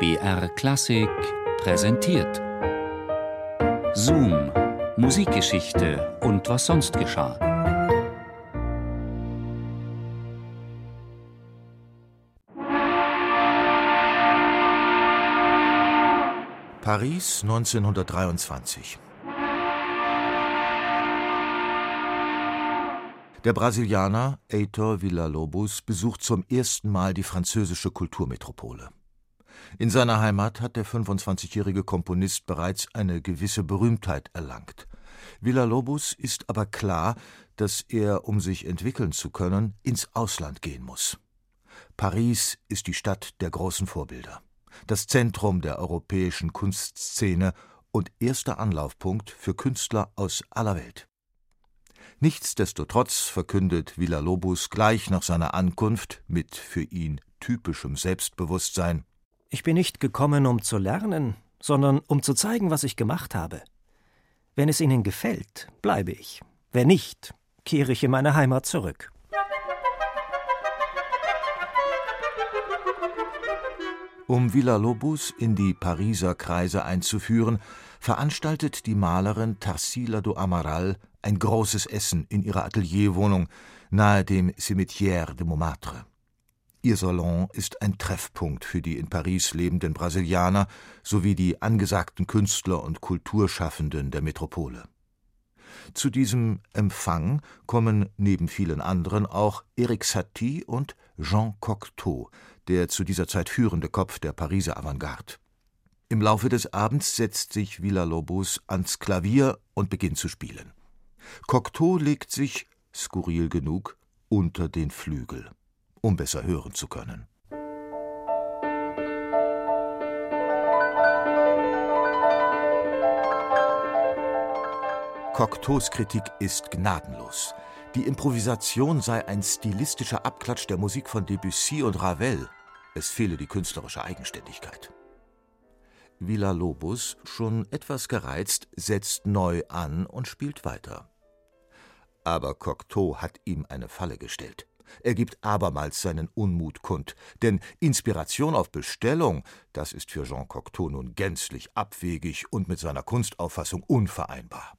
BR Klassik präsentiert. Zoom, Musikgeschichte und was sonst geschah. Paris 1923. Der Brasilianer Heitor Villa-Lobos besucht zum ersten Mal die französische Kulturmetropole. In seiner Heimat hat der 25-jährige Komponist bereits eine gewisse Berühmtheit erlangt. Villa-Lobos ist aber klar, dass er, um sich entwickeln zu können, ins Ausland gehen muss. Paris ist die Stadt der großen Vorbilder, das Zentrum der europäischen Kunstszene und erster Anlaufpunkt für Künstler aus aller Welt. Nichtsdestotrotz verkündet Villa-Lobos gleich nach seiner Ankunft mit für ihn typischem Selbstbewusstsein: Ich bin nicht gekommen, um zu lernen, sondern um zu zeigen, was ich gemacht habe. Wenn es Ihnen gefällt, bleibe ich. Wenn nicht, kehre ich in meine Heimat zurück. Um Villa-Lobos in die Pariser Kreise einzuführen, veranstaltet die Malerin Tarsila do Amaral ein großes Essen in ihrer Atelierwohnung nahe dem Cimetière de Montmartre. Ihr Salon ist ein Treffpunkt für die in Paris lebenden Brasilianer sowie die angesagten Künstler und Kulturschaffenden der Metropole. Zu diesem Empfang kommen neben vielen anderen auch Eric Satie und Jean Cocteau, der zu dieser Zeit führende Kopf der Pariser Avantgarde. Im Laufe des Abends setzt sich Villa-Lobos ans Klavier und beginnt zu spielen. Cocteau legt sich, skurril genug, unter den Flügel, um besser hören zu können. Cocteaus Kritik ist gnadenlos. Die Improvisation sei ein stilistischer Abklatsch der Musik von Debussy und Ravel. Es fehle die künstlerische Eigenständigkeit. Villa-Lobos, schon etwas gereizt, setzt neu an und spielt weiter. Aber Cocteau hat ihm eine Falle gestellt. Er gibt abermals seinen Unmut kund, denn Inspiration auf Bestellung, das ist für Jean Cocteau nun gänzlich abwegig und mit seiner Kunstauffassung unvereinbar.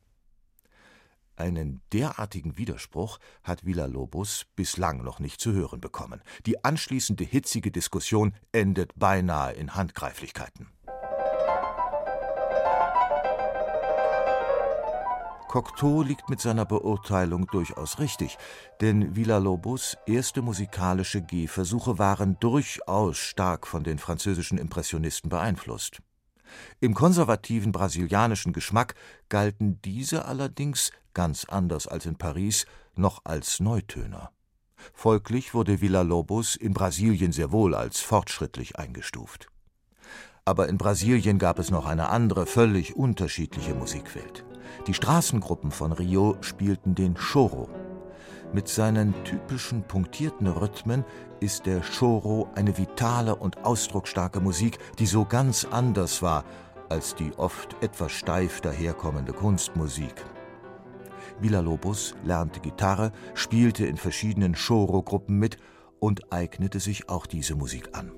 Einen derartigen Widerspruch hat Villa-Lobos bislang noch nicht zu hören bekommen. Die anschließende hitzige Diskussion endet beinahe in Handgreiflichkeiten. Cocteau liegt mit seiner Beurteilung durchaus richtig, denn Villa-Lobos erste musikalische Gehversuche waren durchaus stark von den französischen Impressionisten beeinflusst. Im konservativen brasilianischen Geschmack galten diese allerdings, ganz anders als in Paris, noch als Neutöner. Folglich wurde Villa-Lobos in Brasilien sehr wohl als fortschrittlich eingestuft. Aber in Brasilien gab es noch eine andere, völlig unterschiedliche Musikwelt. Die Straßengruppen von Rio spielten den Choro. Mit seinen typischen punktierten Rhythmen ist der Choro eine vitale und ausdrucksstarke Musik, die so ganz anders war als die oft etwas steif daherkommende Kunstmusik. Villa-Lobos lernte Gitarre, spielte in verschiedenen Choro-Gruppen mit und eignete sich auch diese Musik an.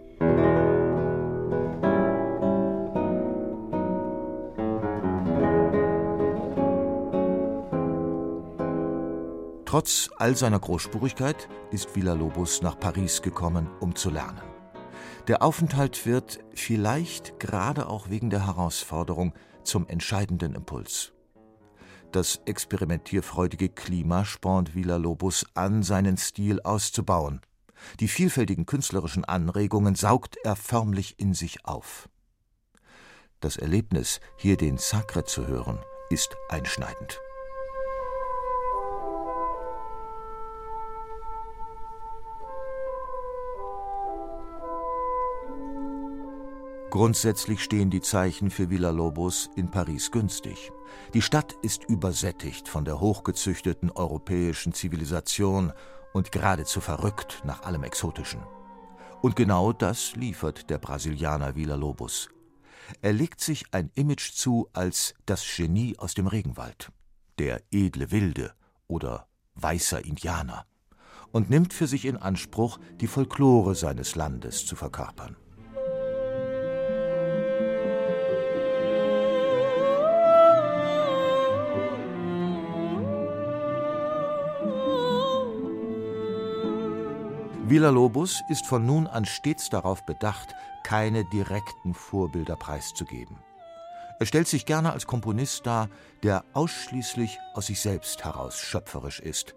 Trotz all seiner Großspurigkeit ist Villa-Lobos nach Paris gekommen, um zu lernen. Der Aufenthalt wird, vielleicht gerade auch wegen der Herausforderung, zum entscheidenden Impuls. Das experimentierfreudige Klima spornt Villa-Lobos an, seinen Stil auszubauen. Die vielfältigen künstlerischen Anregungen saugt er förmlich in sich auf. Das Erlebnis, hier den Sacre zu hören, ist einschneidend. Grundsätzlich stehen die Zeichen für Villa-Lobos in Paris günstig. Die Stadt ist übersättigt von der hochgezüchteten europäischen Zivilisation und geradezu verrückt nach allem Exotischen. Und genau das liefert der Brasilianer Villa-Lobos. Er legt sich ein Image zu als das Genie aus dem Regenwald, der edle Wilde oder weißer Indianer und nimmt für sich in Anspruch, die Folklore seines Landes zu verkörpern. Villa-Lobos ist von nun an stets darauf bedacht, keine direkten Vorbilder preiszugeben. Er stellt sich gerne als Komponist dar, der ausschließlich aus sich selbst heraus schöpferisch ist.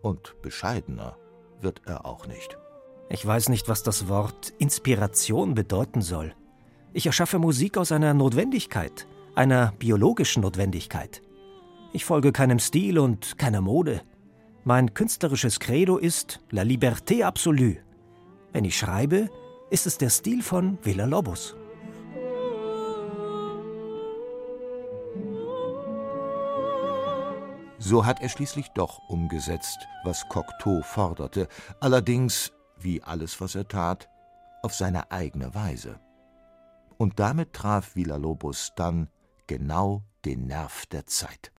Und bescheidener wird er auch nicht. Ich weiß nicht, was das Wort Inspiration bedeuten soll. Ich erschaffe Musik aus einer Notwendigkeit, einer biologischen Notwendigkeit. Ich folge keinem Stil und keiner Mode. Mein künstlerisches Credo ist La liberté absolue. Wenn ich schreibe, ist es der Stil von Villa Lobos. So hat er schließlich doch umgesetzt, was Cocteau forderte, allerdings, wie alles, was er tat, auf seine eigene Weise. Und damit traf Villa-Lobos dann genau den Nerv der Zeit.